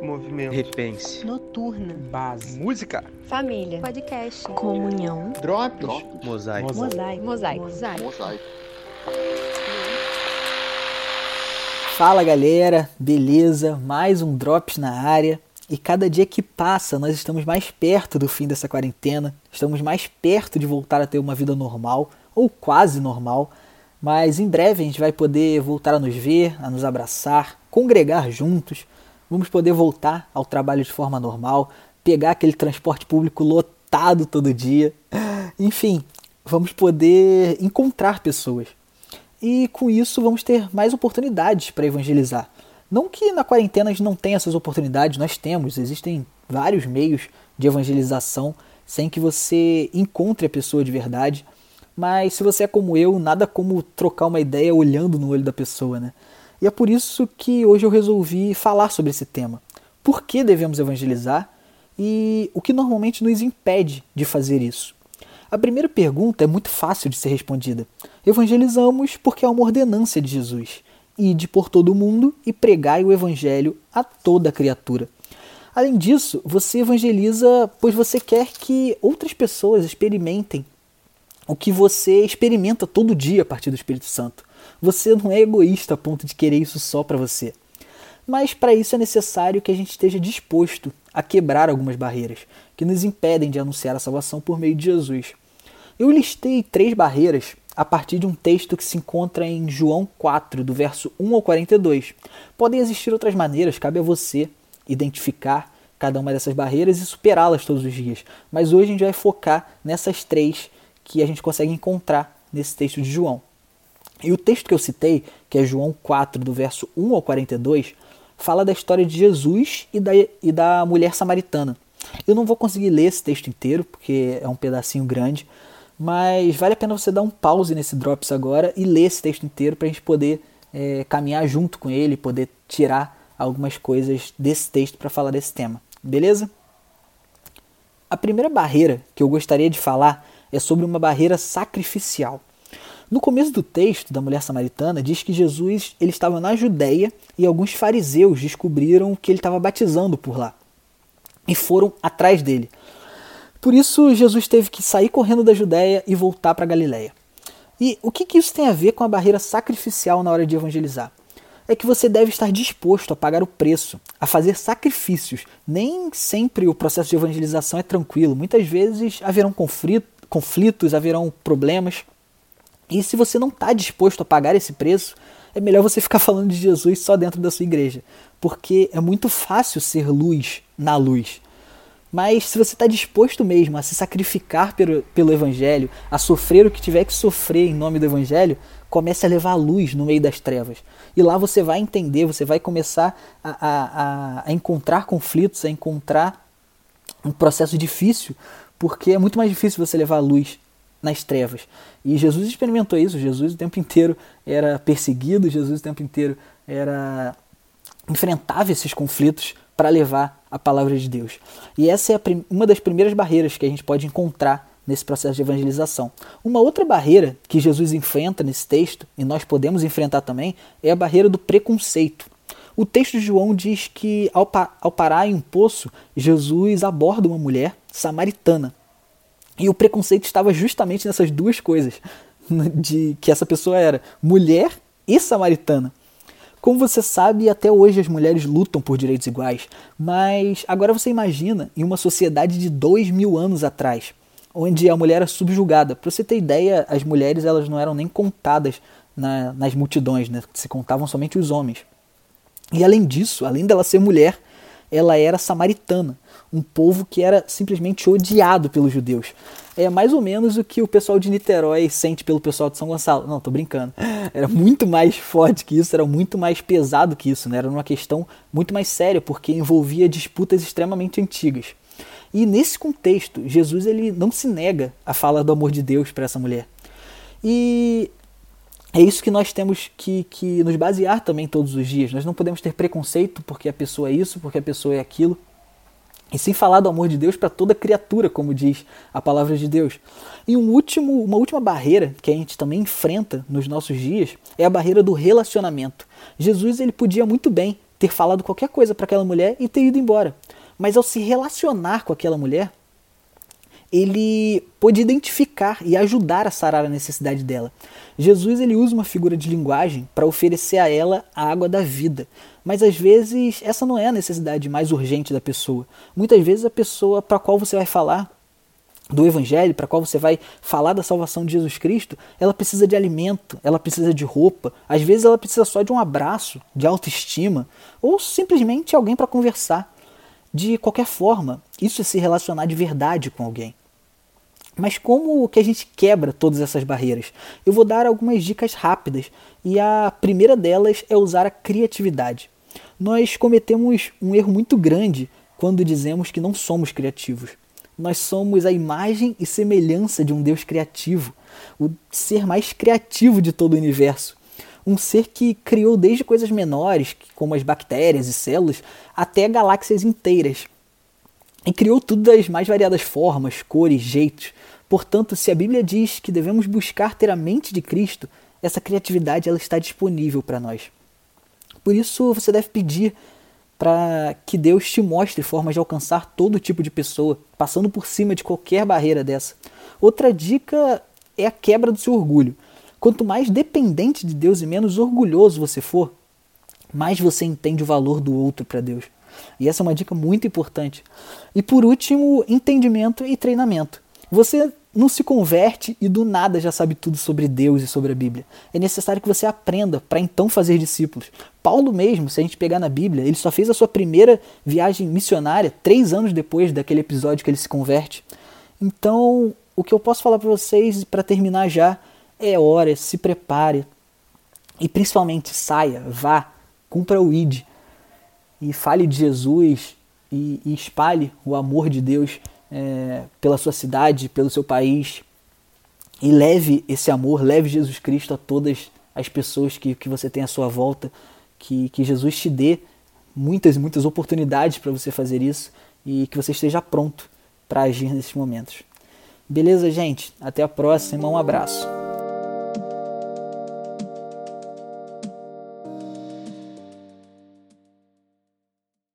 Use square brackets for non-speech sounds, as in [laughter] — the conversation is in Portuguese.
Movimento. Repense. Noturna. Base. Música. Família. Podcast. Comunhão. Drops. Mosaico. Mosaico. Mosaico. Mosaico. Fala galera, beleza? Mais um Drops na área. E cada dia que passa, nós estamos mais perto do fim dessa quarentena, estamos mais perto de voltar a ter uma vida normal, ou quase normal. Mas em breve a gente vai poder voltar a nos ver, a nos abraçar, congregar juntos. Vamos poder voltar ao trabalho de forma normal, pegar aquele transporte público lotado todo dia. Enfim, vamos poder encontrar pessoas. E com isso vamos ter mais oportunidades para evangelizar. Não que na quarentena a gente não tenha essas oportunidades, nós temos, existem vários meios de evangelização sem que você encontre a pessoa de verdade. Mas se você é como eu, nada como trocar uma ideia olhando no olho da pessoa, né? E é por isso que hoje eu resolvi falar sobre esse tema. Por que devemos evangelizar e o que normalmente nos impede de fazer isso? A primeira pergunta é muito fácil de ser respondida. Evangelizamos porque é uma ordenança de Jesus. Ide por todo o mundo e pregai o evangelho a toda criatura. Além disso, você evangeliza pois você quer que outras pessoas experimentem o que você experimenta todo dia a partir do Espírito Santo. Você não é egoísta a ponto de querer isso só para você. Mas para isso é necessário que a gente esteja disposto a quebrar algumas barreiras que nos impedem de anunciar a salvação por meio de Jesus. Eu listei três barreiras a partir de um texto que se encontra em João 4, do verso 1 ao 42. Podem existir outras maneiras, cabe a você identificar cada uma dessas barreiras e superá-las todos os dias. Mas hoje a gente vai focar nessas três que a gente consegue encontrar nesse texto de João. E o texto que eu citei, que é João 4, do verso 1 ao 42, fala da história de Jesus e da, e da mulher samaritana. Eu não vou conseguir ler esse texto inteiro, porque é um pedacinho grande, mas vale a pena você dar um pause nesse Drops agora e ler esse texto inteiro para a gente poder é, caminhar junto com ele, poder tirar algumas coisas desse texto para falar desse tema. Beleza? A primeira barreira que eu gostaria de falar é sobre uma barreira sacrificial. No começo do texto da mulher samaritana diz que Jesus ele estava na Judéia e alguns fariseus descobriram que ele estava batizando por lá e foram atrás dele. Por isso Jesus teve que sair correndo da Judéia e voltar para Galiléia. E o que, que isso tem a ver com a barreira sacrificial na hora de evangelizar? É que você deve estar disposto a pagar o preço, a fazer sacrifícios. Nem sempre o processo de evangelização é tranquilo. Muitas vezes haverão conflitos, haverão problemas. E se você não está disposto a pagar esse preço, é melhor você ficar falando de Jesus só dentro da sua igreja, porque é muito fácil ser luz na luz. Mas se você está disposto mesmo a se sacrificar pelo, pelo Evangelho, a sofrer o que tiver que sofrer em nome do Evangelho, comece a levar a luz no meio das trevas. E lá você vai entender, você vai começar a, a, a encontrar conflitos, a encontrar um processo difícil, porque é muito mais difícil você levar a luz nas trevas. E Jesus experimentou isso. Jesus o tempo inteiro era perseguido, Jesus o tempo inteiro era enfrentava esses conflitos para levar a palavra de Deus. E essa é uma das primeiras barreiras que a gente pode encontrar nesse processo de evangelização. Uma outra barreira que Jesus enfrenta nesse texto, e nós podemos enfrentar também, é a barreira do preconceito. O texto de João diz que ao, pa ao parar em um poço, Jesus aborda uma mulher samaritana. E o preconceito estava justamente nessas duas coisas, de que essa pessoa era mulher e samaritana. Como você sabe, até hoje as mulheres lutam por direitos iguais, mas agora você imagina em uma sociedade de dois mil anos atrás, onde a mulher era subjugada. Para você ter ideia, as mulheres elas não eram nem contadas na, nas multidões, né? se contavam somente os homens. E além disso, além dela ser mulher, ela era samaritana, um povo que era simplesmente odiado pelos judeus. É mais ou menos o que o pessoal de Niterói sente pelo pessoal de São Gonçalo. Não, tô brincando. [laughs] Era muito mais forte que isso, era muito mais pesado que isso, né? Era uma questão muito mais séria, porque envolvia disputas extremamente antigas. E nesse contexto, Jesus ele não se nega a falar do amor de Deus para essa mulher. E é isso que nós temos que, que nos basear também todos os dias. Nós não podemos ter preconceito porque a pessoa é isso, porque a pessoa é aquilo. E sem falar do amor de Deus para toda criatura, como diz a palavra de Deus. E um último, uma última barreira que a gente também enfrenta nos nossos dias é a barreira do relacionamento. Jesus ele podia muito bem ter falado qualquer coisa para aquela mulher e ter ido embora. Mas ao se relacionar com aquela mulher, ele pôde identificar e ajudar a sarar a necessidade dela. Jesus ele usa uma figura de linguagem para oferecer a ela a água da vida, mas às vezes essa não é a necessidade mais urgente da pessoa. Muitas vezes a pessoa para qual você vai falar do evangelho, para qual você vai falar da salvação de Jesus Cristo, ela precisa de alimento, ela precisa de roupa, às vezes ela precisa só de um abraço, de autoestima, ou simplesmente alguém para conversar. De qualquer forma, isso é se relacionar de verdade com alguém. Mas como que a gente quebra todas essas barreiras? Eu vou dar algumas dicas rápidas e a primeira delas é usar a criatividade. Nós cometemos um erro muito grande quando dizemos que não somos criativos. Nós somos a imagem e semelhança de um Deus criativo, o ser mais criativo de todo o universo. Um ser que criou desde coisas menores, como as bactérias e células, até galáxias inteiras. E criou tudo das mais variadas formas, cores, jeitos. Portanto, se a Bíblia diz que devemos buscar ter a mente de Cristo, essa criatividade ela está disponível para nós. Por isso, você deve pedir para que Deus te mostre formas de alcançar todo tipo de pessoa, passando por cima de qualquer barreira dessa. Outra dica é a quebra do seu orgulho. Quanto mais dependente de Deus e menos orgulhoso você for, mais você entende o valor do outro para Deus. E essa é uma dica muito importante. E por último, entendimento e treinamento. Você não se converte e do nada já sabe tudo sobre Deus e sobre a Bíblia. É necessário que você aprenda para então fazer discípulos. Paulo mesmo, se a gente pegar na Bíblia, ele só fez a sua primeira viagem missionária três anos depois daquele episódio que ele se converte. Então, o que eu posso falar para vocês para terminar já é hora, se prepare e principalmente saia, vá, cumpra o ID e fale de Jesus e, e espalhe o amor de Deus é, pela sua cidade, pelo seu país. E leve esse amor, leve Jesus Cristo a todas as pessoas que, que você tem à sua volta. Que, que Jesus te dê muitas muitas oportunidades para você fazer isso e que você esteja pronto para agir nesses momentos. Beleza, gente? Até a próxima. Um abraço.